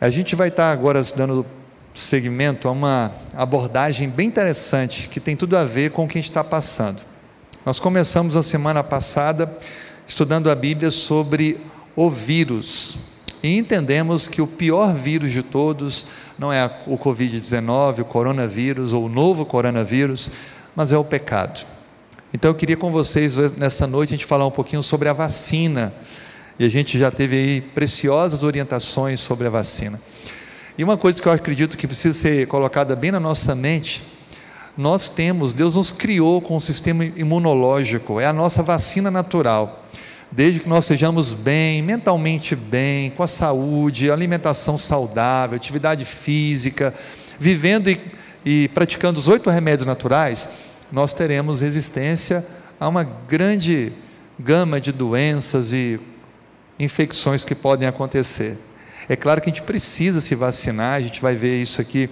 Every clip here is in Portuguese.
A gente vai estar agora dando segmento a uma abordagem bem interessante que tem tudo a ver com o que a gente está passando. Nós começamos a semana passada estudando a Bíblia sobre o vírus e entendemos que o pior vírus de todos não é o Covid-19, o coronavírus ou o novo coronavírus, mas é o pecado. Então eu queria com vocês nessa noite a gente falar um pouquinho sobre a vacina. E a gente já teve aí preciosas orientações sobre a vacina. E uma coisa que eu acredito que precisa ser colocada bem na nossa mente, nós temos, Deus nos criou com um sistema imunológico, é a nossa vacina natural. Desde que nós sejamos bem, mentalmente bem, com a saúde, alimentação saudável, atividade física, vivendo e, e praticando os oito remédios naturais, nós teremos resistência a uma grande gama de doenças e infecções que podem acontecer. É claro que a gente precisa se vacinar, a gente vai ver isso aqui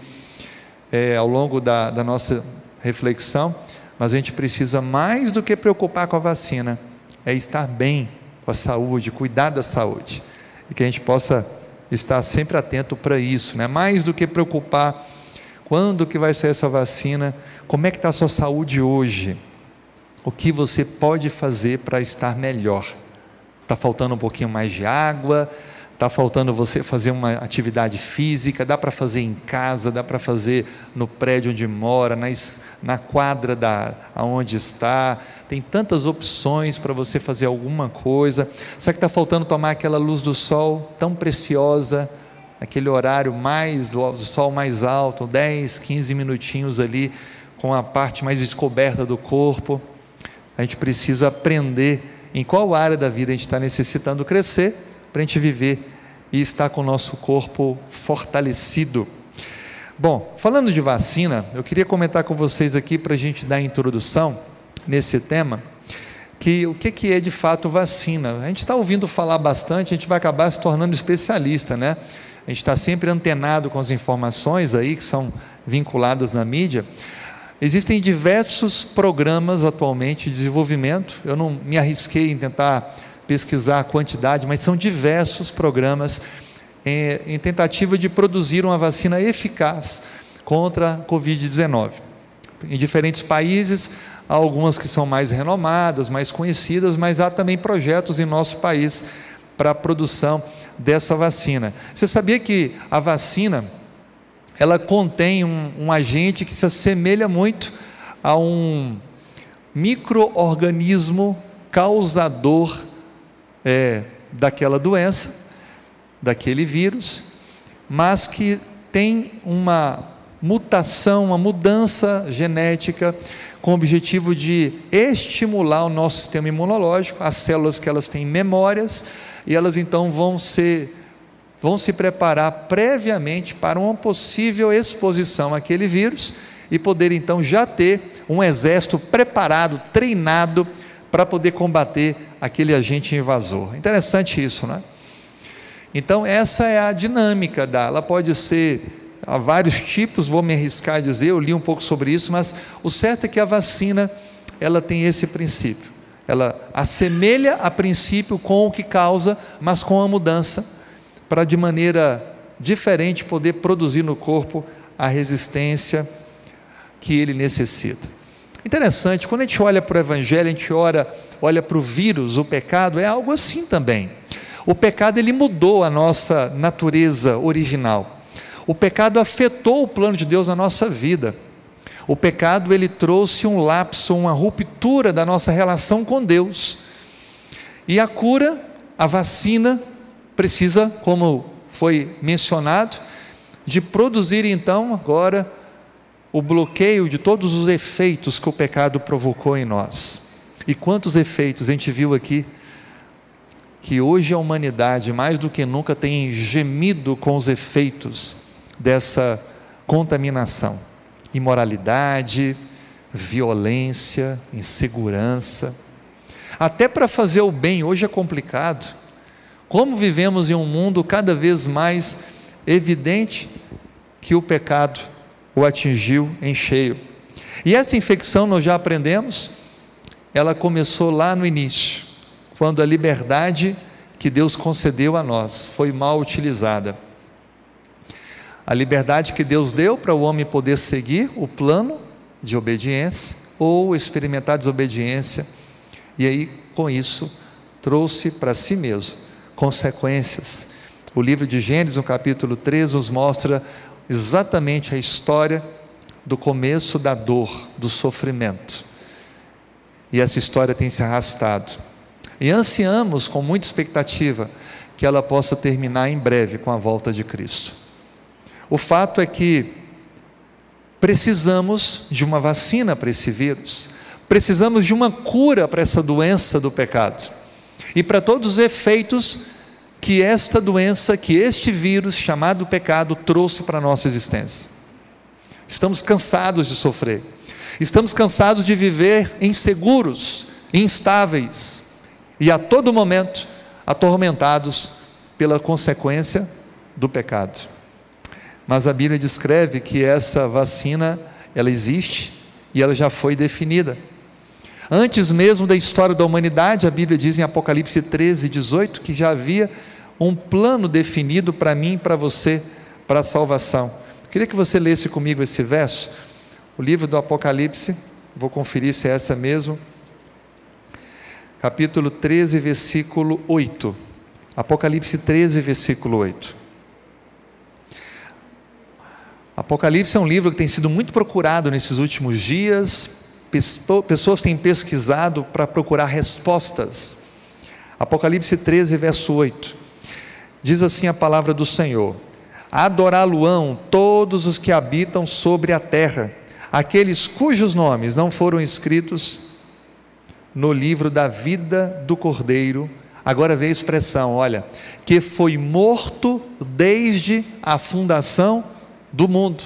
é, ao longo da, da nossa reflexão, mas a gente precisa mais do que preocupar com a vacina, é estar bem com a saúde, cuidar da saúde, e que a gente possa estar sempre atento para isso, né? mais do que preocupar quando que vai ser essa vacina, como é que está a sua saúde hoje, o que você pode fazer para estar melhor, está faltando um pouquinho mais de água, Está faltando você fazer uma atividade física, dá para fazer em casa, dá para fazer no prédio onde mora, na, na quadra da, aonde está. Tem tantas opções para você fazer alguma coisa. Só que está faltando tomar aquela luz do sol tão preciosa, aquele horário mais do, do sol mais alto, 10, 15 minutinhos ali, com a parte mais descoberta do corpo. A gente precisa aprender em qual área da vida a gente está necessitando crescer para a gente viver e estar com o nosso corpo fortalecido. Bom, falando de vacina, eu queria comentar com vocês aqui para a gente dar introdução nesse tema, que o que, que é de fato vacina. A gente está ouvindo falar bastante, a gente vai acabar se tornando especialista, né? A gente está sempre antenado com as informações aí que são vinculadas na mídia. Existem diversos programas atualmente de desenvolvimento. Eu não me arrisquei em tentar pesquisar a quantidade, mas são diversos programas em, em tentativa de produzir uma vacina eficaz contra a Covid-19. Em diferentes países, há algumas que são mais renomadas, mais conhecidas, mas há também projetos em nosso país para a produção dessa vacina. Você sabia que a vacina ela contém um, um agente que se assemelha muito a um microorganismo causador é, daquela doença, daquele vírus, mas que tem uma mutação, uma mudança genética com o objetivo de estimular o nosso sistema imunológico, as células que elas têm memórias, e elas então vão ser vão se preparar previamente para uma possível exposição àquele vírus e poder então já ter um exército preparado, treinado para poder combater aquele agente invasor. Interessante isso, né? Então, essa é a dinâmica da. Ela pode ser há vários tipos, vou me arriscar a dizer, eu li um pouco sobre isso, mas o certo é que a vacina ela tem esse princípio. Ela assemelha a princípio com o que causa, mas com a mudança, para de maneira diferente poder produzir no corpo a resistência que ele necessita. Interessante, quando a gente olha para o Evangelho, a gente ora, olha para o vírus, o pecado, é algo assim também. O pecado ele mudou a nossa natureza original. O pecado afetou o plano de Deus na nossa vida. O pecado ele trouxe um lapso, uma ruptura da nossa relação com Deus. E a cura, a vacina, precisa, como foi mencionado, de produzir então agora o bloqueio de todos os efeitos que o pecado provocou em nós. E quantos efeitos a gente viu aqui? Que hoje a humanidade, mais do que nunca, tem gemido com os efeitos dessa contaminação. Imoralidade, violência, insegurança. Até para fazer o bem hoje é complicado. Como vivemos em um mundo cada vez mais evidente que o pecado o atingiu em cheio. E essa infecção, nós já aprendemos, ela começou lá no início, quando a liberdade que Deus concedeu a nós foi mal utilizada. A liberdade que Deus deu para o homem poder seguir o plano de obediência ou experimentar desobediência, e aí, com isso, trouxe para si mesmo consequências. O livro de Gênesis, no capítulo 3, nos mostra exatamente a história do começo da dor, do sofrimento. E essa história tem se arrastado. E ansiamos com muita expectativa que ela possa terminar em breve com a volta de Cristo. O fato é que precisamos de uma vacina para esse vírus, precisamos de uma cura para essa doença do pecado e para todos os efeitos que esta doença, que este vírus chamado pecado trouxe para a nossa existência. Estamos cansados de sofrer, estamos cansados de viver inseguros, instáveis e a todo momento atormentados pela consequência do pecado. Mas a Bíblia descreve que essa vacina, ela existe e ela já foi definida. Antes mesmo da história da humanidade, a Bíblia diz em Apocalipse 13, 18, que já havia um plano definido para mim e para você, para a salvação. Queria que você lesse comigo esse verso, o livro do Apocalipse, vou conferir se é essa mesmo, capítulo 13, versículo 8. Apocalipse 13, versículo 8. Apocalipse é um livro que tem sido muito procurado nesses últimos dias, pessoas têm pesquisado para procurar respostas. Apocalipse 13, verso 8. Diz assim a palavra do Senhor: Adorá-lo-ão todos os que habitam sobre a terra, aqueles cujos nomes não foram escritos no livro da vida do Cordeiro. Agora vê a expressão, olha, que foi morto desde a fundação do mundo.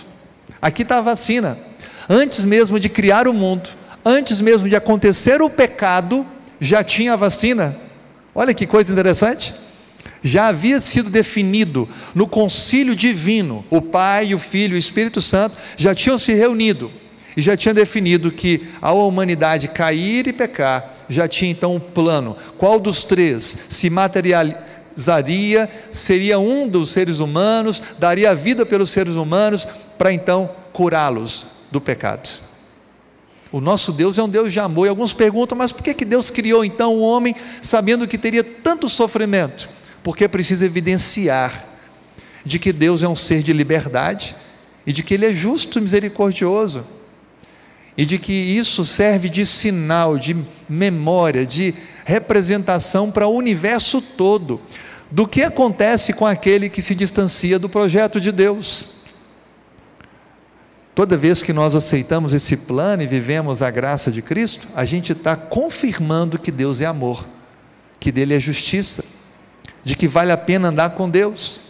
Aqui está a vacina. Antes mesmo de criar o mundo, antes mesmo de acontecer o pecado, já tinha a vacina. Olha que coisa interessante. Já havia sido definido no concílio divino, o Pai, o Filho e o Espírito Santo já tinham se reunido e já tinham definido que ao a humanidade cair e pecar, já tinha então um plano. Qual dos três se materializaria? Zaria seria um dos seres humanos, daria a vida pelos seres humanos para então curá-los do pecado. O nosso Deus é um Deus de amor. E alguns perguntam, mas por que, que Deus criou então o homem sabendo que teria tanto sofrimento? Porque precisa evidenciar de que Deus é um ser de liberdade e de que Ele é justo e misericordioso. E de que isso serve de sinal, de memória, de representação para o universo todo do que acontece com aquele que se distancia do projeto de Deus. Toda vez que nós aceitamos esse plano e vivemos a graça de Cristo, a gente está confirmando que Deus é amor, que dele é justiça, de que vale a pena andar com Deus.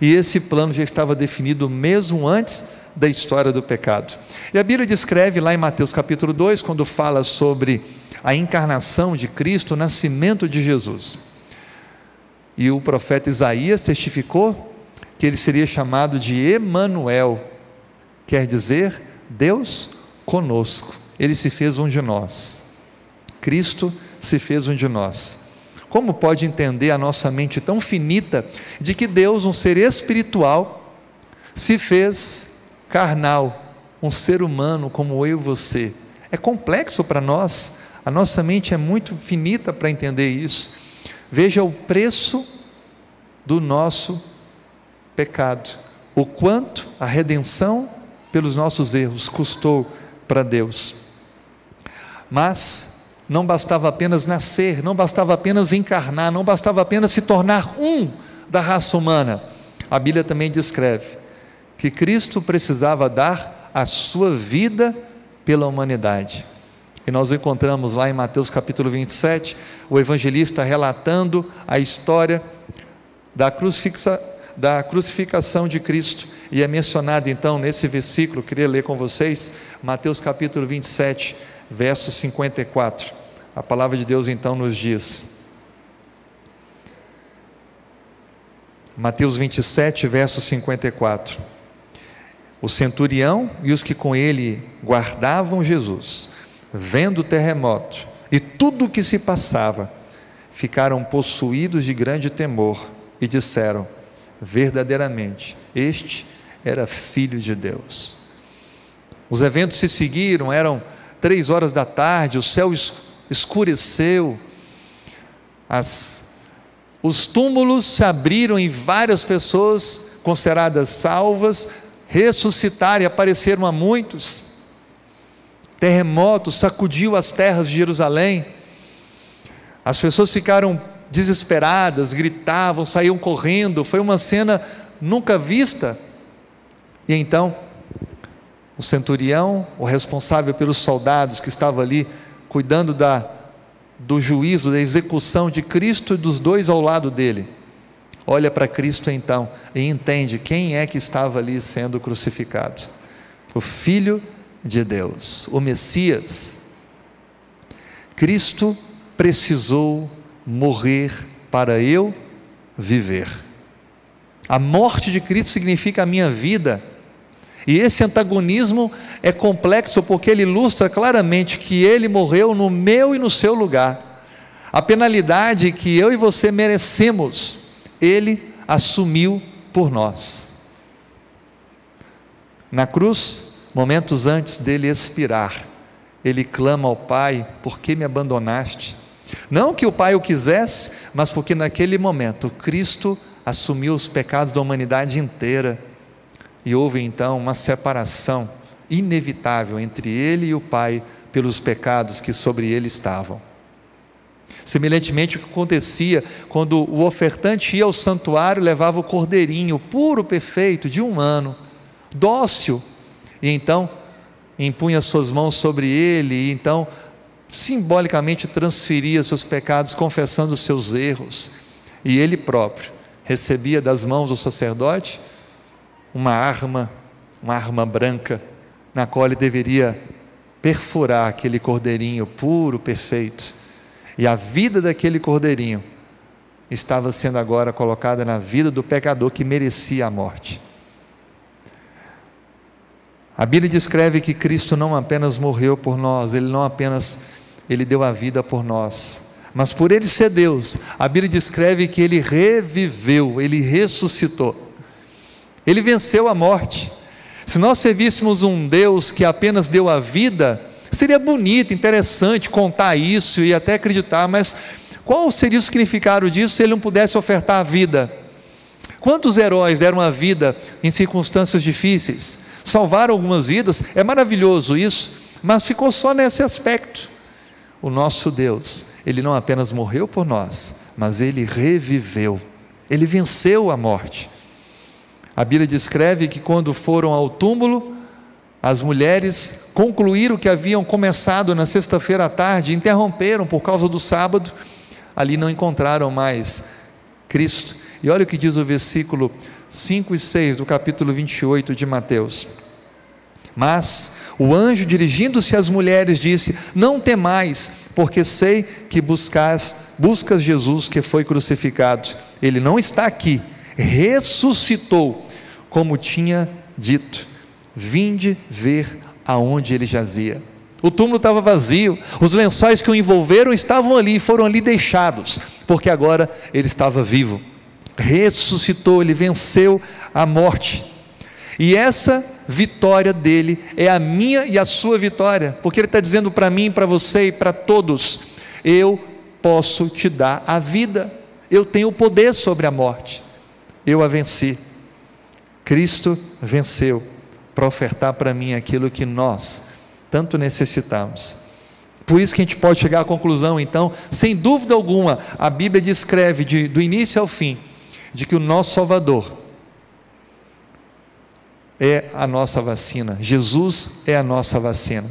E esse plano já estava definido mesmo antes da história do pecado. E a Bíblia descreve lá em Mateus capítulo 2, quando fala sobre a encarnação de Cristo, o nascimento de Jesus. E o profeta Isaías testificou que ele seria chamado de Emanuel, quer dizer Deus conosco. Ele se fez um de nós. Cristo se fez um de nós. Como pode entender a nossa mente tão finita de que Deus, um ser espiritual, se fez carnal, um ser humano como eu e você? É complexo para nós, a nossa mente é muito finita para entender isso. Veja o preço do nosso pecado, o quanto a redenção pelos nossos erros custou para Deus. Mas não bastava apenas nascer, não bastava apenas encarnar, não bastava apenas se tornar um da raça humana. A Bíblia também descreve que Cristo precisava dar a sua vida pela humanidade. E nós encontramos lá em Mateus capítulo 27, o evangelista relatando a história da, crucifixa, da crucificação de Cristo. E é mencionado então nesse versículo, queria ler com vocês, Mateus capítulo 27, verso 54. A palavra de Deus então nos diz. Mateus 27, verso 54. O centurião e os que com ele guardavam Jesus vendo o terremoto e tudo o que se passava, ficaram possuídos de grande temor e disseram: Verdadeiramente, este era filho de Deus. Os eventos se seguiram, eram três horas da tarde, o céu escureceu, as, os túmulos se abriram e várias pessoas consideradas salvas ressuscitaram e apareceram a muitos. Terremoto sacudiu as terras de Jerusalém. As pessoas ficaram desesperadas, gritavam, saíam correndo. Foi uma cena nunca vista. E então, o centurião, o responsável pelos soldados que estava ali cuidando da, do juízo, da execução de Cristo e dos dois ao lado dele, olha para Cristo então e entende quem é que estava ali sendo crucificado: o Filho de Deus, o Messias. Cristo precisou morrer para eu viver. A morte de Cristo significa a minha vida. E esse antagonismo é complexo porque ele ilustra claramente que ele morreu no meu e no seu lugar. A penalidade que eu e você merecemos, ele assumiu por nós. Na cruz, momentos antes dele expirar, ele clama ao Pai: Por que me abandonaste? Não que o Pai o quisesse, mas porque naquele momento Cristo assumiu os pecados da humanidade inteira e houve então uma separação inevitável entre ele e o Pai pelos pecados que sobre ele estavam. Semelhantemente, o que acontecia quando o ofertante ia ao santuário, levava o cordeirinho puro, perfeito, de um ano, dócil, e então impunha suas mãos sobre ele, e então simbolicamente transferia seus pecados, confessando os seus erros, e ele próprio recebia das mãos do sacerdote uma arma, uma arma branca, na qual ele deveria perfurar aquele cordeirinho puro, perfeito, e a vida daquele cordeirinho estava sendo agora colocada na vida do pecador que merecia a morte. A Bíblia descreve que Cristo não apenas morreu por nós, ele não apenas ele deu a vida por nós. Mas por ele ser Deus, a Bíblia descreve que ele reviveu, ele ressuscitou. Ele venceu a morte. Se nós servíssemos um Deus que apenas deu a vida, seria bonito, interessante contar isso e até acreditar, mas qual seria o significado disso se ele não pudesse ofertar a vida? Quantos heróis deram a vida em circunstâncias difíceis? Salvaram algumas vidas, é maravilhoso isso, mas ficou só nesse aspecto. O nosso Deus, ele não apenas morreu por nós, mas ele reviveu, ele venceu a morte. A Bíblia descreve que quando foram ao túmulo, as mulheres concluíram o que haviam começado na sexta-feira à tarde, interromperam por causa do sábado, ali não encontraram mais Cristo. E olha o que diz o versículo 5 e 6 do capítulo 28 de Mateus. Mas o anjo, dirigindo-se às mulheres, disse: Não temais, porque sei que buscas, buscas Jesus que foi crucificado. Ele não está aqui, ressuscitou, como tinha dito. Vinde ver aonde ele jazia. O túmulo estava vazio, os lençóis que o envolveram estavam ali, foram ali deixados, porque agora ele estava vivo. Ressuscitou, ele venceu a morte. E essa vitória dele é a minha e a sua vitória, porque ele está dizendo para mim, para você e para todos: eu posso te dar a vida, eu tenho o poder sobre a morte, eu a venci. Cristo venceu para ofertar para mim aquilo que nós tanto necessitamos. Por isso que a gente pode chegar à conclusão, então, sem dúvida alguma, a Bíblia descreve de, do início ao fim, de que o nosso Salvador, é a nossa vacina. Jesus é a nossa vacina.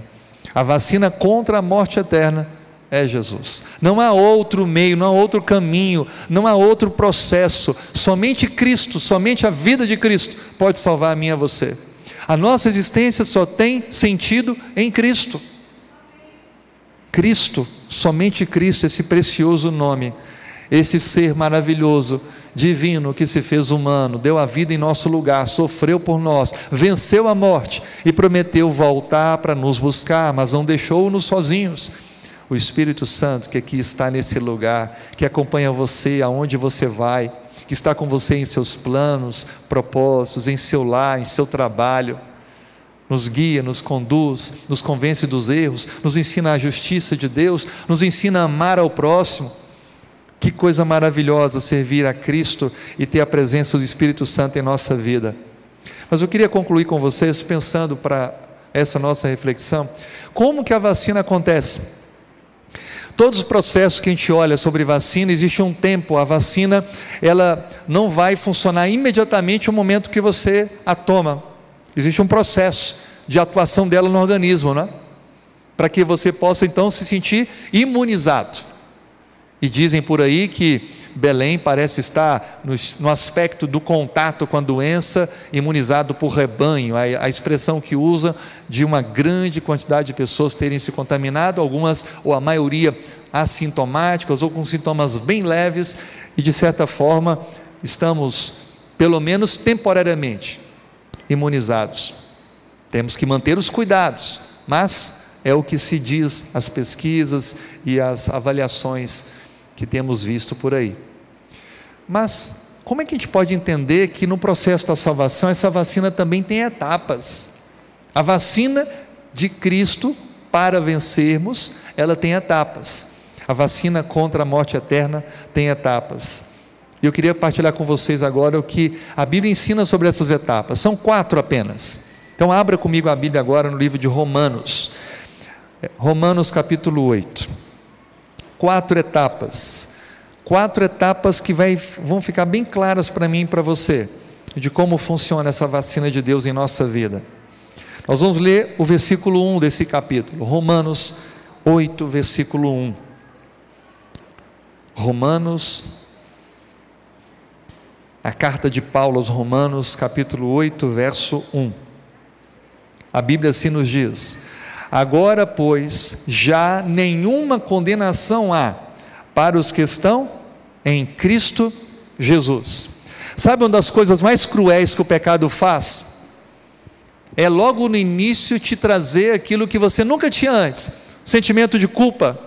A vacina contra a morte eterna é Jesus. Não há outro meio, não há outro caminho, não há outro processo. Somente Cristo, somente a vida de Cristo pode salvar a mim e a você. A nossa existência só tem sentido em Cristo. Cristo, somente Cristo, esse precioso nome, esse ser maravilhoso divino que se fez humano, deu a vida em nosso lugar, sofreu por nós, venceu a morte e prometeu voltar para nos buscar, mas não deixou-nos sozinhos. O Espírito Santo que aqui está nesse lugar, que acompanha você aonde você vai, que está com você em seus planos, propósitos, em seu lar, em seu trabalho. Nos guia, nos conduz, nos convence dos erros, nos ensina a justiça de Deus, nos ensina a amar ao próximo. Que coisa maravilhosa servir a Cristo e ter a presença do Espírito Santo em nossa vida. Mas eu queria concluir com vocês pensando para essa nossa reflexão, como que a vacina acontece? Todos os processos que a gente olha sobre vacina, existe um tempo, a vacina, ela não vai funcionar imediatamente no momento que você a toma. Existe um processo de atuação dela no organismo, né? Para que você possa então se sentir imunizado. E dizem por aí que Belém parece estar no, no, aspecto do contato com a doença, imunizado por rebanho, a, a, expressão que usa de uma grande quantidade de pessoas terem se contaminado, algumas ou a maioria assintomáticas ou com sintomas bem leves, e de certa forma estamos, pelo menos temporariamente, imunizados. Temos que manter os cuidados, mas é o que se diz as pesquisas e as avaliações que temos visto por aí. Mas como é que a gente pode entender que no processo da salvação essa vacina também tem etapas? A vacina de Cristo para vencermos, ela tem etapas. A vacina contra a morte eterna tem etapas. E eu queria partilhar com vocês agora o que a Bíblia ensina sobre essas etapas. São quatro apenas. Então abra comigo a Bíblia agora no livro de Romanos. Romanos capítulo 8. Quatro etapas quatro etapas que vai, vão ficar bem claras para mim e para você, de como funciona essa vacina de Deus em nossa vida. Nós vamos ler o versículo 1 desse capítulo, Romanos 8, versículo 1. Romanos, a carta de Paulo aos Romanos, capítulo 8, verso 1. A Bíblia assim nos diz: Agora, pois, já nenhuma condenação há para os que estão em Cristo Jesus. Sabe uma das coisas mais cruéis que o pecado faz? É logo no início te trazer aquilo que você nunca tinha antes, sentimento de culpa.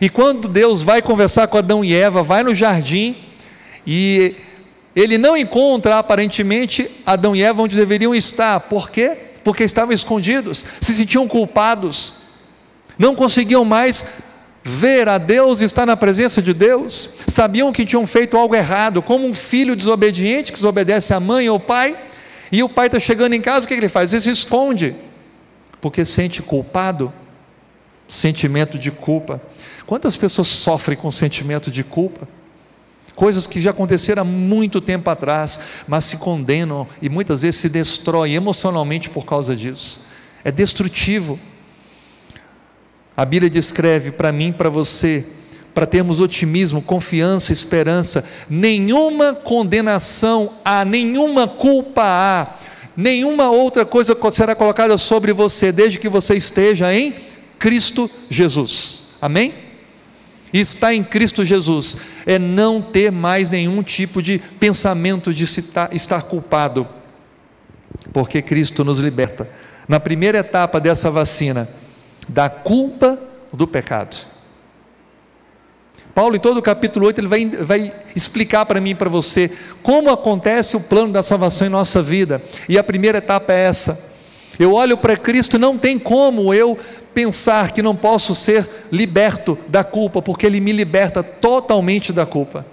E quando Deus vai conversar com Adão e Eva, vai no jardim e ele não encontra aparentemente Adão e Eva onde deveriam estar. Por quê? Porque estavam escondidos, se sentiam culpados, não conseguiam mais ver a Deus e estar na presença de Deus, sabiam que tinham feito algo errado, como um filho desobediente que desobedece à mãe ou ao pai, e o pai está chegando em casa, o que ele faz? Ele se esconde, porque sente culpado, sentimento de culpa. Quantas pessoas sofrem com sentimento de culpa? Coisas que já aconteceram há muito tempo atrás, mas se condenam e muitas vezes se destroem emocionalmente por causa disso. É destrutivo. A Bíblia descreve para mim, para você, para termos otimismo, confiança, esperança, nenhuma condenação há, nenhuma culpa há, nenhuma outra coisa será colocada sobre você, desde que você esteja em Cristo Jesus. Amém? Estar em Cristo Jesus é não ter mais nenhum tipo de pensamento de estar culpado, porque Cristo nos liberta. Na primeira etapa dessa vacina, da culpa do pecado. Paulo, em todo o capítulo 8, ele vai, vai explicar para mim e para você como acontece o plano da salvação em nossa vida. E a primeira etapa é essa. Eu olho para Cristo, não tem como eu pensar que não posso ser liberto da culpa, porque Ele me liberta totalmente da culpa.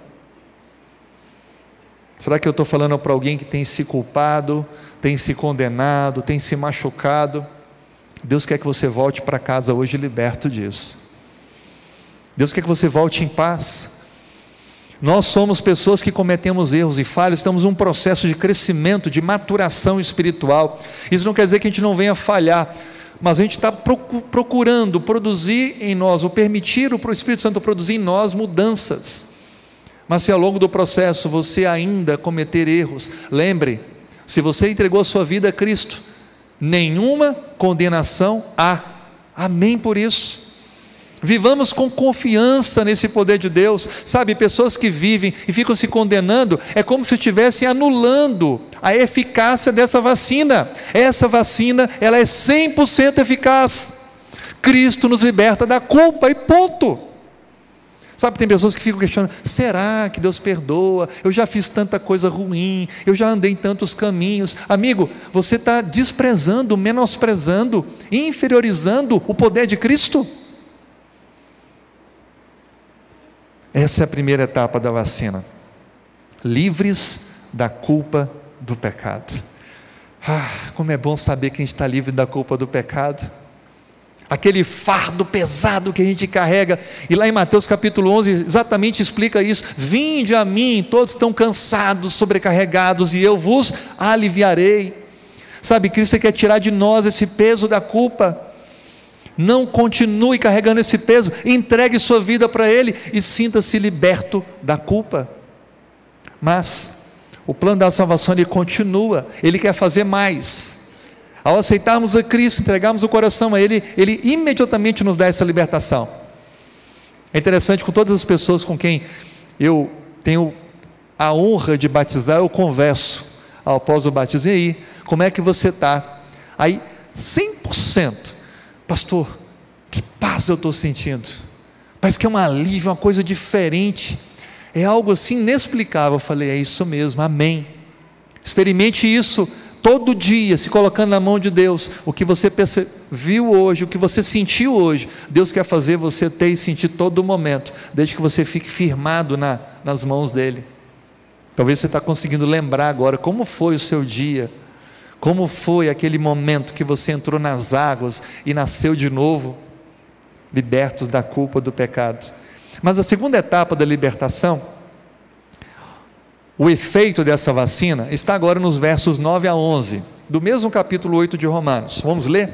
Será que eu estou falando para alguém que tem se culpado, tem se condenado, tem se machucado? Deus quer que você volte para casa hoje liberto disso. Deus quer que você volte em paz. Nós somos pessoas que cometemos erros e falhas, estamos num processo de crescimento, de maturação espiritual. Isso não quer dizer que a gente não venha falhar, mas a gente está procurando produzir em nós, ou permitir o Espírito Santo produzir em nós mudanças. Mas se ao longo do processo você ainda cometer erros, lembre, se você entregou a sua vida a Cristo, nenhuma condenação há. Amém por isso. Vivamos com confiança nesse poder de Deus. Sabe, pessoas que vivem e ficam se condenando, é como se estivessem anulando a eficácia dessa vacina. Essa vacina, ela é 100% eficaz. Cristo nos liberta da culpa e ponto. Sabe, tem pessoas que ficam questionando: será que Deus perdoa? Eu já fiz tanta coisa ruim, eu já andei em tantos caminhos. Amigo, você está desprezando, menosprezando, inferiorizando o poder de Cristo? Essa é a primeira etapa da vacina. Livres da culpa do pecado. Ah, como é bom saber que a gente está livre da culpa do pecado aquele fardo pesado que a gente carrega. E lá em Mateus capítulo 11 exatamente explica isso: Vinde a mim, todos estão cansados, sobrecarregados, e eu vos aliviarei. Sabe, Cristo quer tirar de nós esse peso da culpa. Não continue carregando esse peso, entregue sua vida para Ele e sinta-se liberto da culpa. Mas o plano da salvação ele continua, Ele quer fazer mais. Ao aceitarmos a Cristo, entregarmos o coração a Ele, Ele imediatamente nos dá essa libertação. É interessante, com todas as pessoas com quem eu tenho a honra de batizar, eu converso após o batismo. E aí, como é que você está? Aí, 100%, pastor, que paz eu estou sentindo. Parece que é um alívio, uma coisa diferente. É algo assim inexplicável. Eu falei, é isso mesmo, amém. Experimente isso todo dia se colocando na mão de Deus, o que você viu hoje, o que você sentiu hoje, Deus quer fazer você ter e sentir todo momento, desde que você fique firmado na, nas mãos dEle. Talvez você está conseguindo lembrar agora como foi o seu dia, como foi aquele momento que você entrou nas águas e nasceu de novo, libertos da culpa do pecado. Mas a segunda etapa da libertação o efeito dessa vacina está agora nos versos 9 a 11, do mesmo capítulo 8 de Romanos. Vamos ler?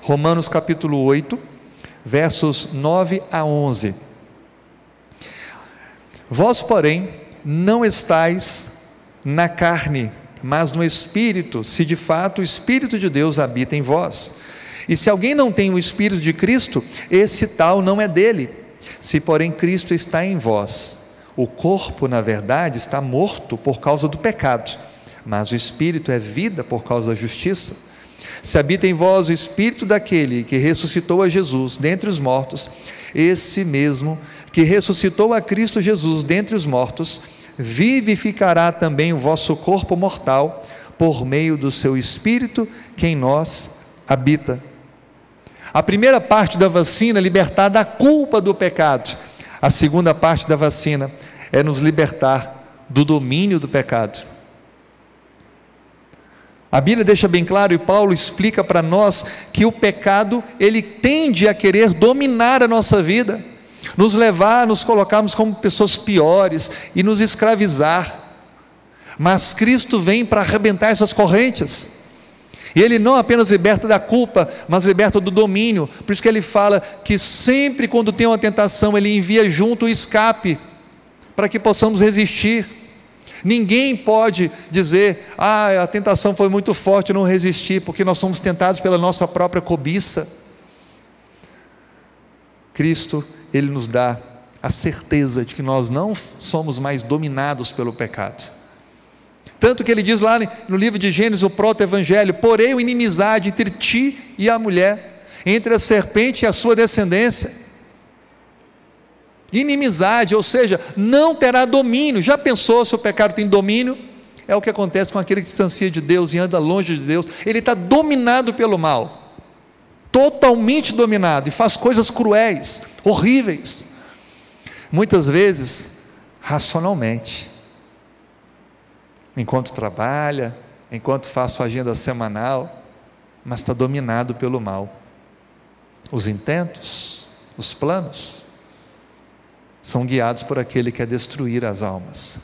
Romanos capítulo 8, versos 9 a 11. Vós, porém, não estáis na carne, mas no Espírito, se de fato o Espírito de Deus habita em vós. E se alguém não tem o Espírito de Cristo, esse tal não é dele. Se, porém, Cristo está em vós, o corpo, na verdade, está morto por causa do pecado, mas o espírito é vida por causa da justiça. Se habita em vós o espírito daquele que ressuscitou a Jesus dentre os mortos, esse mesmo que ressuscitou a Cristo Jesus dentre os mortos, vivificará também o vosso corpo mortal por meio do seu espírito que em nós habita. A primeira parte da vacina libertar da culpa do pecado. A segunda parte da vacina é nos libertar do domínio do pecado. A Bíblia deixa bem claro e Paulo explica para nós que o pecado, ele tende a querer dominar a nossa vida, nos levar a nos colocarmos como pessoas piores e nos escravizar. Mas Cristo vem para arrebentar essas correntes. E ele não apenas liberta da culpa, mas liberta do domínio. Por isso que ele fala que sempre quando tem uma tentação, ele envia junto o escape para que possamos resistir. Ninguém pode dizer, ah, a tentação foi muito forte, não resisti, porque nós somos tentados pela nossa própria cobiça. Cristo, Ele nos dá a certeza de que nós não somos mais dominados pelo pecado. Tanto que ele diz lá no livro de Gênesis, o proto-evangelho: porém, inimizade entre ti e a mulher, entre a serpente e a sua descendência inimizade, ou seja, não terá domínio. Já pensou se o pecado tem domínio? É o que acontece com aquele que distancia de Deus e anda longe de Deus. Ele está dominado pelo mal, totalmente dominado, e faz coisas cruéis, horríveis, muitas vezes racionalmente. Enquanto trabalha, enquanto faz sua agenda semanal, mas está dominado pelo mal. Os intentos, os planos, são guiados por aquele que quer destruir as almas.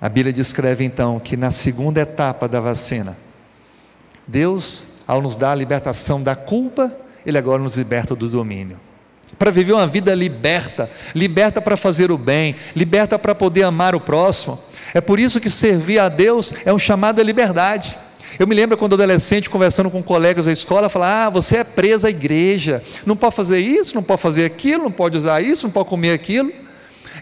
A Bíblia descreve então que na segunda etapa da vacina, Deus, ao nos dar a libertação da culpa, Ele agora nos liberta do domínio. Para viver uma vida liberta, liberta para fazer o bem, liberta para poder amar o próximo. É por isso que servir a Deus é um chamado à liberdade. Eu me lembro quando adolescente, conversando com colegas da escola, falar: Ah, você é presa à igreja, não pode fazer isso, não pode fazer aquilo, não pode usar isso, não pode comer aquilo.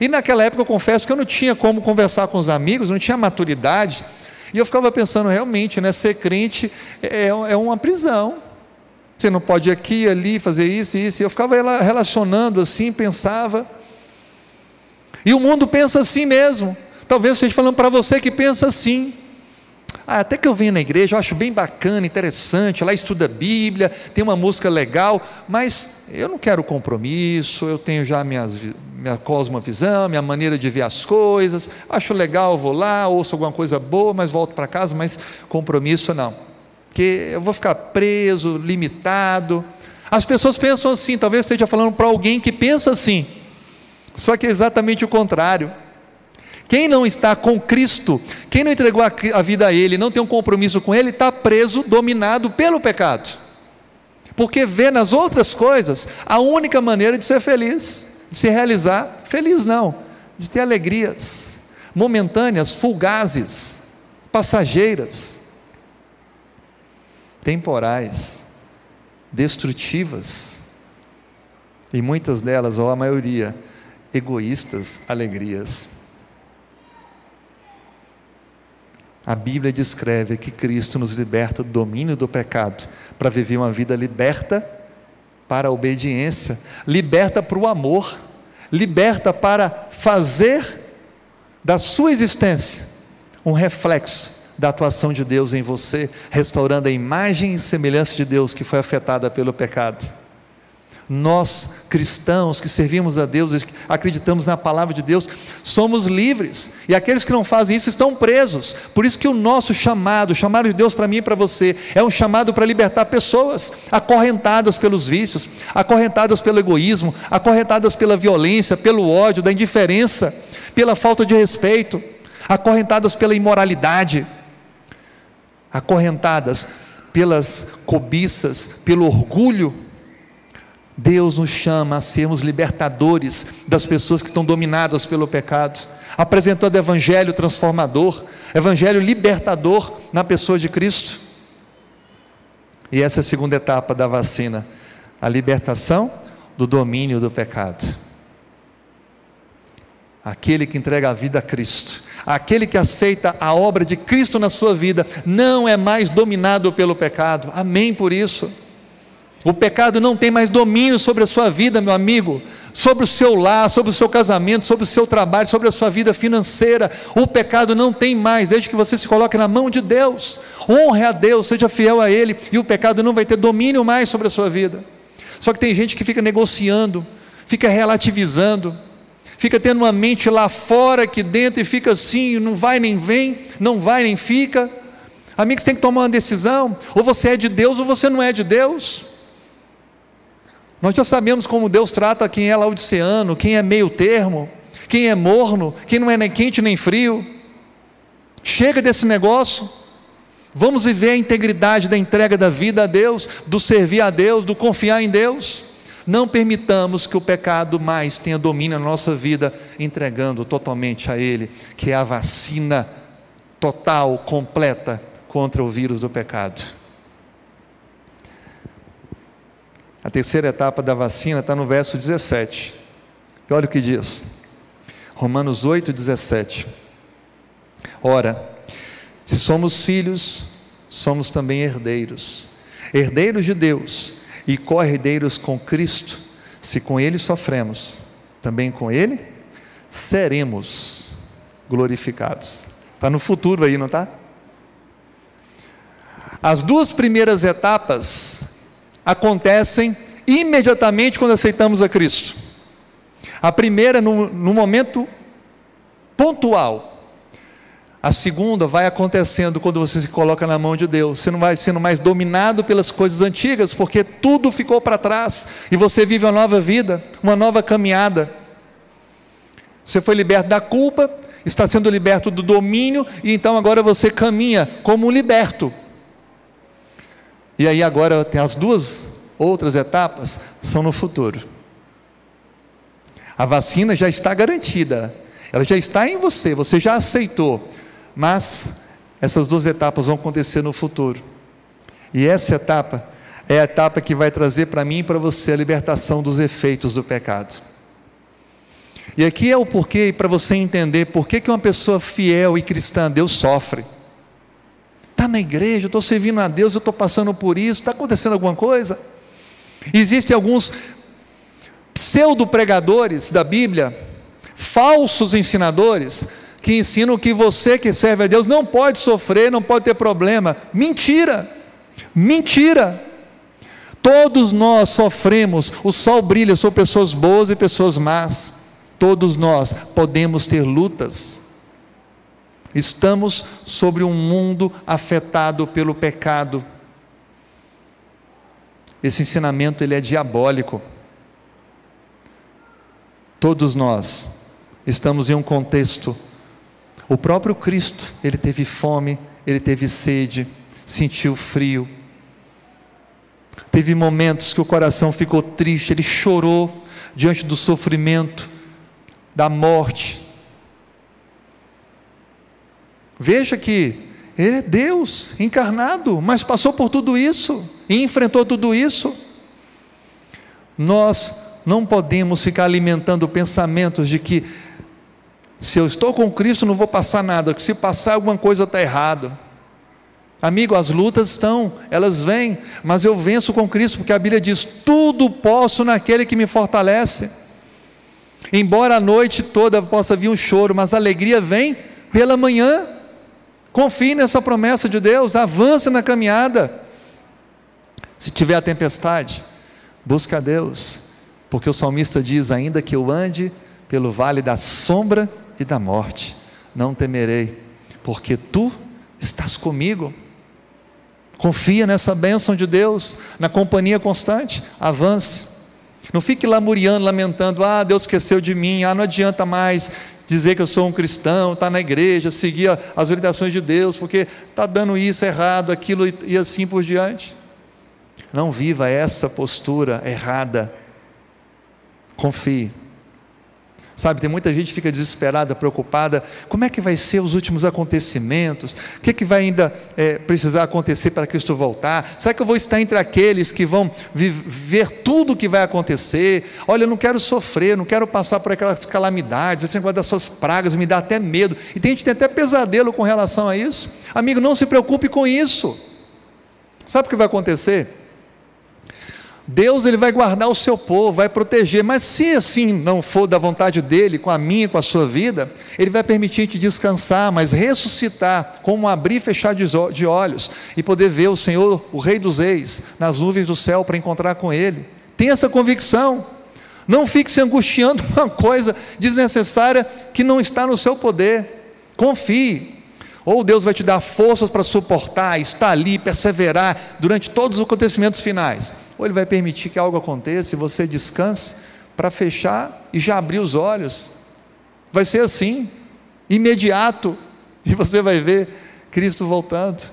E naquela época eu confesso que eu não tinha como conversar com os amigos, não tinha maturidade. E eu ficava pensando, realmente, né, ser crente é, é uma prisão. Você não pode ir aqui, ali, fazer isso e isso. Eu ficava relacionando assim, pensava. E o mundo pensa assim mesmo. Talvez esteja falando para você que pensa assim. Ah, até que eu venho na igreja, eu acho bem bacana, interessante, lá estuda a Bíblia, tem uma música legal, mas eu não quero compromisso, eu tenho já minhas, minha cosmovisão, minha maneira de ver as coisas, acho legal, vou lá, ouço alguma coisa boa, mas volto para casa, mas compromisso não, porque eu vou ficar preso, limitado. As pessoas pensam assim, talvez esteja falando para alguém que pensa assim, só que é exatamente o contrário. Quem não está com Cristo, quem não entregou a vida a Ele, não tem um compromisso com Ele, está preso, dominado pelo pecado. Porque vê nas outras coisas a única maneira de ser feliz, de se realizar. Feliz não, de ter alegrias momentâneas, fulgazes, passageiras, temporais, destrutivas, e muitas delas, ou a maioria, egoístas alegrias. A Bíblia descreve que Cristo nos liberta do domínio do pecado para viver uma vida liberta para a obediência, liberta para o amor, liberta para fazer da sua existência um reflexo da atuação de Deus em você, restaurando a imagem e semelhança de Deus que foi afetada pelo pecado. Nós, cristãos que servimos a Deus, acreditamos na palavra de Deus, somos livres. E aqueles que não fazem isso estão presos. Por isso que o nosso chamado, o chamado de Deus para mim e para você, é um chamado para libertar pessoas acorrentadas pelos vícios, acorrentadas pelo egoísmo, acorrentadas pela violência, pelo ódio, da indiferença, pela falta de respeito, acorrentadas pela imoralidade, acorrentadas pelas cobiças, pelo orgulho Deus nos chama a sermos libertadores das pessoas que estão dominadas pelo pecado, apresentando evangelho transformador, evangelho libertador na pessoa de Cristo. E essa é a segunda etapa da vacina, a libertação do domínio do pecado. Aquele que entrega a vida a Cristo, aquele que aceita a obra de Cristo na sua vida, não é mais dominado pelo pecado. Amém por isso. O pecado não tem mais domínio sobre a sua vida, meu amigo, sobre o seu lar, sobre o seu casamento, sobre o seu trabalho, sobre a sua vida financeira. O pecado não tem mais, desde que você se coloque na mão de Deus. Honre a Deus, seja fiel a Ele, e o pecado não vai ter domínio mais sobre a sua vida. Só que tem gente que fica negociando, fica relativizando, fica tendo uma mente lá fora, aqui dentro, e fica assim, não vai nem vem, não vai nem fica. Amigo, você tem que tomar uma decisão: ou você é de Deus ou você não é de Deus. Nós já sabemos como Deus trata quem é laodiceano, quem é meio termo, quem é morno, quem não é nem quente nem frio. Chega desse negócio. Vamos viver a integridade da entrega da vida a Deus, do servir a Deus, do confiar em Deus. Não permitamos que o pecado mais tenha domínio na nossa vida, entregando totalmente a Ele, que é a vacina total, completa contra o vírus do pecado. A terceira etapa da vacina está no verso 17. E olha o que diz. Romanos 8, 17. Ora, se somos filhos, somos também herdeiros, herdeiros de Deus e co-herdeiros com Cristo, se com Ele sofremos, também com Ele seremos glorificados. Está no futuro aí, não está? As duas primeiras etapas acontecem imediatamente quando aceitamos a Cristo. A primeira, no, no momento pontual. A segunda vai acontecendo quando você se coloca na mão de Deus. Você não vai sendo mais dominado pelas coisas antigas, porque tudo ficou para trás e você vive uma nova vida, uma nova caminhada. Você foi liberto da culpa, está sendo liberto do domínio e então agora você caminha como um liberto. E aí agora tem as duas outras etapas são no futuro. A vacina já está garantida, ela já está em você, você já aceitou, mas essas duas etapas vão acontecer no futuro. E essa etapa é a etapa que vai trazer para mim e para você a libertação dos efeitos do pecado. E aqui é o porquê, para você entender por que uma pessoa fiel e cristã Deus sofre está na igreja, estou servindo a Deus, eu estou passando por isso, está acontecendo alguma coisa? Existem alguns pseudo-pregadores da Bíblia, falsos ensinadores, que ensinam que você que serve a Deus não pode sofrer, não pode ter problema. Mentira! Mentira! Todos nós sofremos, o sol brilha sobre pessoas boas e pessoas más. Todos nós podemos ter lutas. Estamos sobre um mundo afetado pelo pecado. Esse ensinamento ele é diabólico. Todos nós estamos em um contexto. O próprio Cristo, ele teve fome, ele teve sede, sentiu frio. Teve momentos que o coração ficou triste, ele chorou diante do sofrimento, da morte. Veja que ele é Deus encarnado, mas passou por tudo isso e enfrentou tudo isso. Nós não podemos ficar alimentando pensamentos de que se eu estou com Cristo não vou passar nada, que se passar alguma coisa está errado. Amigo, as lutas estão, elas vêm, mas eu venço com Cristo, porque a Bíblia diz: tudo posso naquele que me fortalece. Embora a noite toda possa vir um choro, mas a alegria vem pela manhã. Confie nessa promessa de Deus, avance na caminhada. Se tiver a tempestade, busca a Deus, porque o salmista diz: ainda que eu ande pelo vale da sombra e da morte, não temerei, porque tu estás comigo. Confia nessa bênção de Deus, na companhia constante, avance. Não fique lamuriando, lamentando, ah, Deus esqueceu de mim, ah, não adianta mais dizer que eu sou um cristão, estar tá na igreja, seguir as orientações de Deus, porque está dando isso errado, aquilo e assim por diante. Não viva essa postura errada. Confie. Sabe, tem muita gente que fica desesperada, preocupada. Como é que vai ser os últimos acontecimentos? O que, é que vai ainda é, precisar acontecer para Cristo voltar? Será que eu vou estar entre aqueles que vão ver tudo o que vai acontecer? Olha, eu não quero sofrer, não quero passar por aquelas calamidades, esse negócio dessas pragas me dá até medo. E tem gente que tem até pesadelo com relação a isso. Amigo, não se preocupe com isso. Sabe o que vai acontecer? Deus ele vai guardar o seu povo, vai proteger, mas se assim não for da vontade dele, com a minha, com a sua vida, ele vai permitir te descansar, mas ressuscitar, como abrir e fechar de olhos e poder ver o Senhor, o Rei dos Reis, nas nuvens do céu para encontrar com ele. Tenha essa convicção. Não fique se angustiando com uma coisa desnecessária que não está no seu poder. Confie, ou Deus vai te dar forças para suportar, estar ali, perseverar durante todos os acontecimentos finais. Ou Ele vai permitir que algo aconteça e você descanse para fechar e já abrir os olhos. Vai ser assim, imediato, e você vai ver Cristo voltando.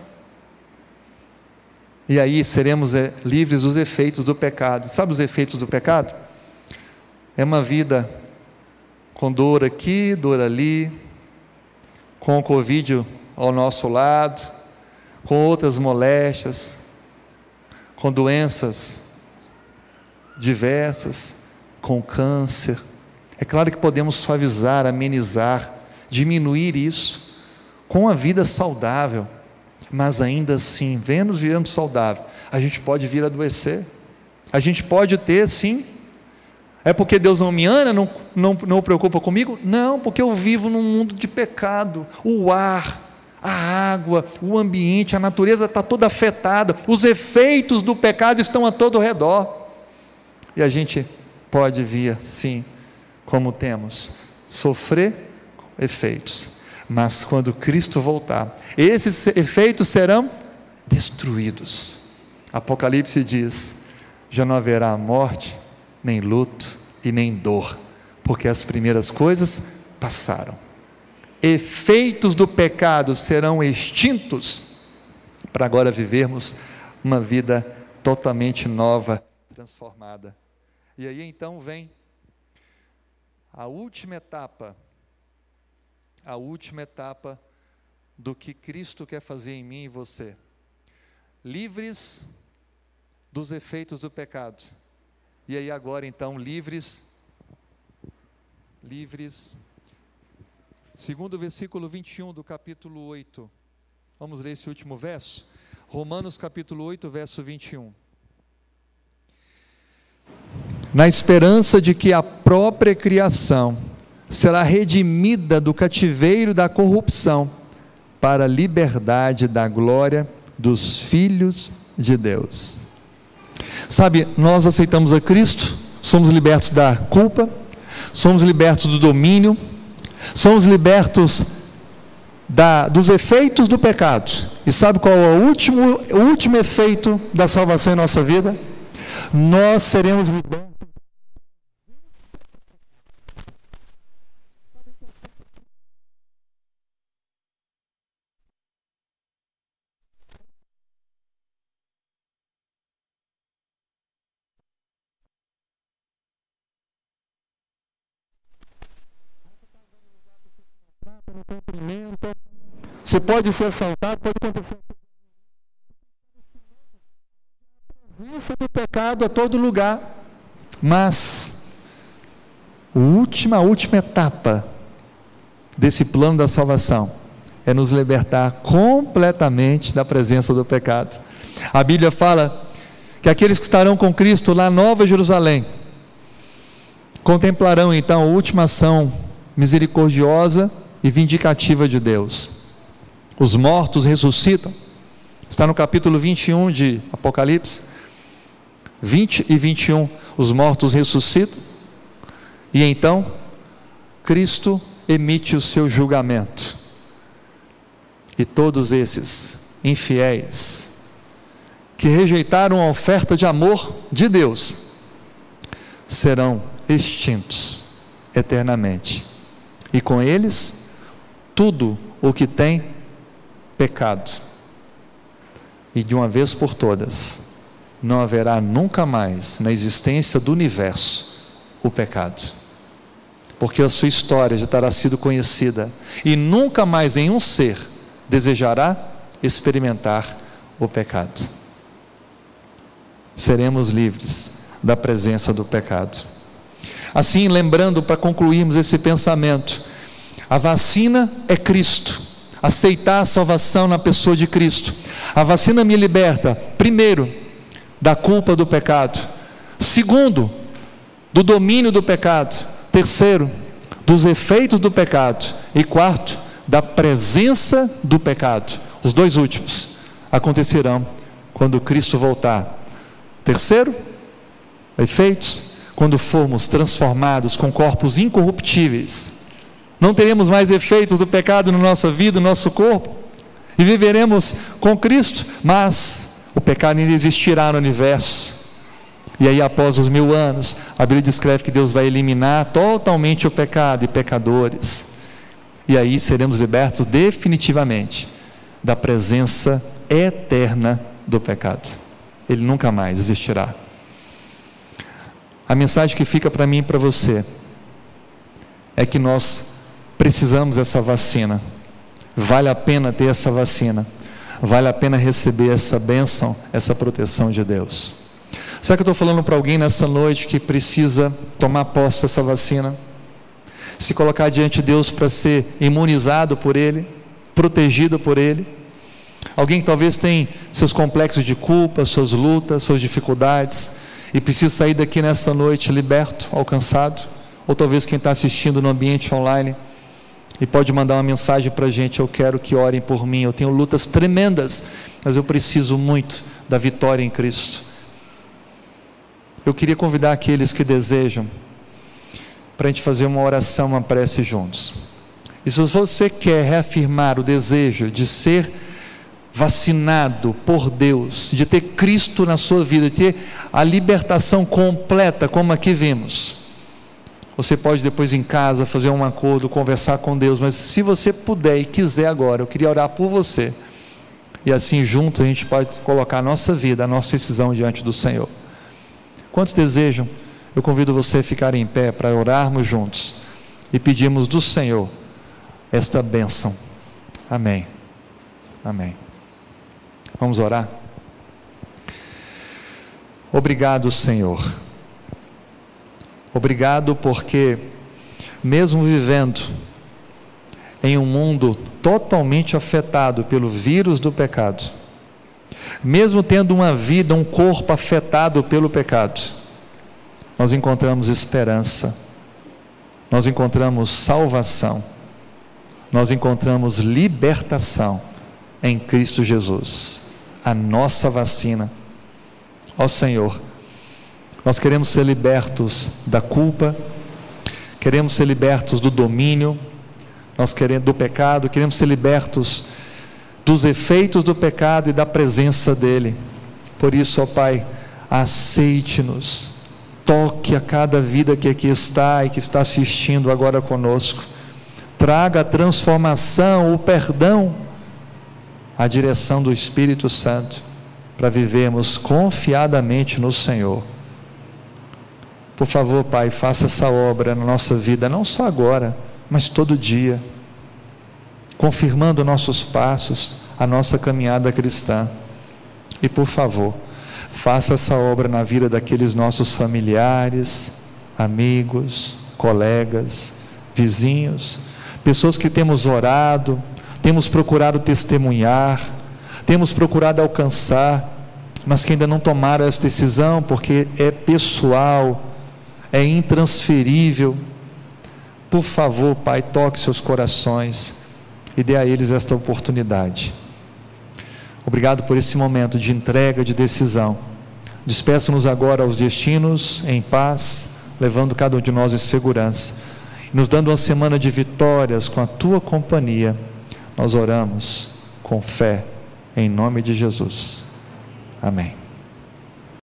E aí seremos é, livres dos efeitos do pecado. Sabe os efeitos do pecado? É uma vida com dor aqui, dor ali, com o Covid ao nosso lado, com outras moléstias, com doenças diversas, com câncer. É claro que podemos suavizar, amenizar, diminuir isso com a vida saudável, mas ainda assim, vendo virando saudável, a gente pode vir a adoecer. A gente pode ter, sim. É porque Deus não me ama, não, não, não preocupa comigo? Não, porque eu vivo num mundo de pecado. O ar, a água, o ambiente, a natureza está toda afetada, os efeitos do pecado estão a todo redor. E a gente pode vir, sim, como temos, sofrer efeitos, mas quando Cristo voltar, esses efeitos serão destruídos. Apocalipse diz: já não haverá morte, nem luto e nem dor, porque as primeiras coisas passaram efeitos do pecado serão extintos para agora vivermos uma vida totalmente nova, transformada. E aí então vem a última etapa, a última etapa do que Cristo quer fazer em mim e você. Livres dos efeitos do pecado. E aí agora então livres livres Segundo o versículo 21 do capítulo 8. Vamos ler esse último verso? Romanos capítulo 8, verso 21. na esperança de que a própria criação será redimida do cativeiro da corrupção para a liberdade da glória dos filhos de Deus. Sabe, nós aceitamos a Cristo, somos libertos da culpa, somos libertos do domínio, somos libertos da, dos efeitos do pecado. E sabe qual é o último, o último efeito da salvação em nossa vida? Nós seremos libertos Você pode ser assaltado, pode acontecer. Presença do pecado a todo lugar. Mas a última, a última etapa desse plano da salvação é nos libertar completamente da presença do pecado. A Bíblia fala que aqueles que estarão com Cristo lá Nova Jerusalém contemplarão então a última ação misericordiosa e vindicativa de Deus. Os mortos ressuscitam. Está no capítulo 21 de Apocalipse. 20 e 21. Os mortos ressuscitam. E então, Cristo emite o seu julgamento. E todos esses infiéis, que rejeitaram a oferta de amor de Deus, serão extintos eternamente. E com eles, tudo o que tem pecado. E de uma vez por todas, não haverá nunca mais na existência do universo o pecado. Porque a sua história já terá sido conhecida e nunca mais nenhum ser desejará experimentar o pecado. Seremos livres da presença do pecado. Assim, lembrando para concluirmos esse pensamento, a vacina é Cristo. Aceitar a salvação na pessoa de Cristo. A vacina me liberta, primeiro, da culpa do pecado. Segundo, do domínio do pecado. Terceiro, dos efeitos do pecado. E quarto, da presença do pecado. Os dois últimos acontecerão quando Cristo voltar. Terceiro, efeitos, quando formos transformados com corpos incorruptíveis não teremos mais efeitos do pecado na nossa vida, no nosso corpo, e viveremos com Cristo, mas o pecado ainda existirá no universo. E aí, após os mil anos, a Bíblia descreve que Deus vai eliminar totalmente o pecado e pecadores. E aí seremos libertos definitivamente da presença eterna do pecado. Ele nunca mais existirá. A mensagem que fica para mim e para você é que nós precisamos dessa vacina. Vale a pena ter essa vacina. Vale a pena receber essa bênção, essa proteção de Deus. Será que eu estou falando para alguém nessa noite que precisa tomar posse dessa vacina? Se colocar diante de Deus para ser imunizado por Ele, protegido por Ele? Alguém que talvez tem seus complexos de culpa, suas lutas, suas dificuldades e precisa sair daqui nessa noite liberto, alcançado? Ou talvez quem está assistindo no ambiente online e pode mandar uma mensagem para a gente: Eu quero que orem por mim. Eu tenho lutas tremendas, mas eu preciso muito da vitória em Cristo. Eu queria convidar aqueles que desejam para a gente fazer uma oração, uma prece juntos. E se você quer reafirmar o desejo de ser vacinado por Deus, de ter Cristo na sua vida, de ter a libertação completa, como aqui vimos você pode depois em casa fazer um acordo, conversar com Deus, mas se você puder e quiser agora, eu queria orar por você. E assim juntos a gente pode colocar a nossa vida, a nossa decisão diante do Senhor. Quantos desejam? Eu convido você a ficar em pé para orarmos juntos e pedirmos do Senhor esta bênção. Amém. Amém. Vamos orar? Obrigado, Senhor Obrigado porque, mesmo vivendo em um mundo totalmente afetado pelo vírus do pecado, mesmo tendo uma vida, um corpo afetado pelo pecado, nós encontramos esperança, nós encontramos salvação, nós encontramos libertação em Cristo Jesus, a nossa vacina. Ó Senhor, nós queremos ser libertos da culpa, queremos ser libertos do domínio, nós queremos do pecado, queremos ser libertos dos efeitos do pecado e da presença dele. Por isso, ó Pai, aceite-nos, toque a cada vida que aqui está e que está assistindo agora conosco, traga a transformação, o perdão, a direção do Espírito Santo, para vivermos confiadamente no Senhor. Por favor, Pai, faça essa obra na nossa vida, não só agora, mas todo dia, confirmando nossos passos, a nossa caminhada cristã. E por favor, faça essa obra na vida daqueles nossos familiares, amigos, colegas, vizinhos, pessoas que temos orado, temos procurado testemunhar, temos procurado alcançar, mas que ainda não tomaram essa decisão porque é pessoal, é intransferível. Por favor, Pai, toque seus corações e dê a eles esta oportunidade. Obrigado por esse momento de entrega, de decisão. Despeça-nos agora aos destinos em paz, levando cada um de nós em segurança. Nos dando uma semana de vitórias com a tua companhia. Nós oramos com fé, em nome de Jesus. Amém.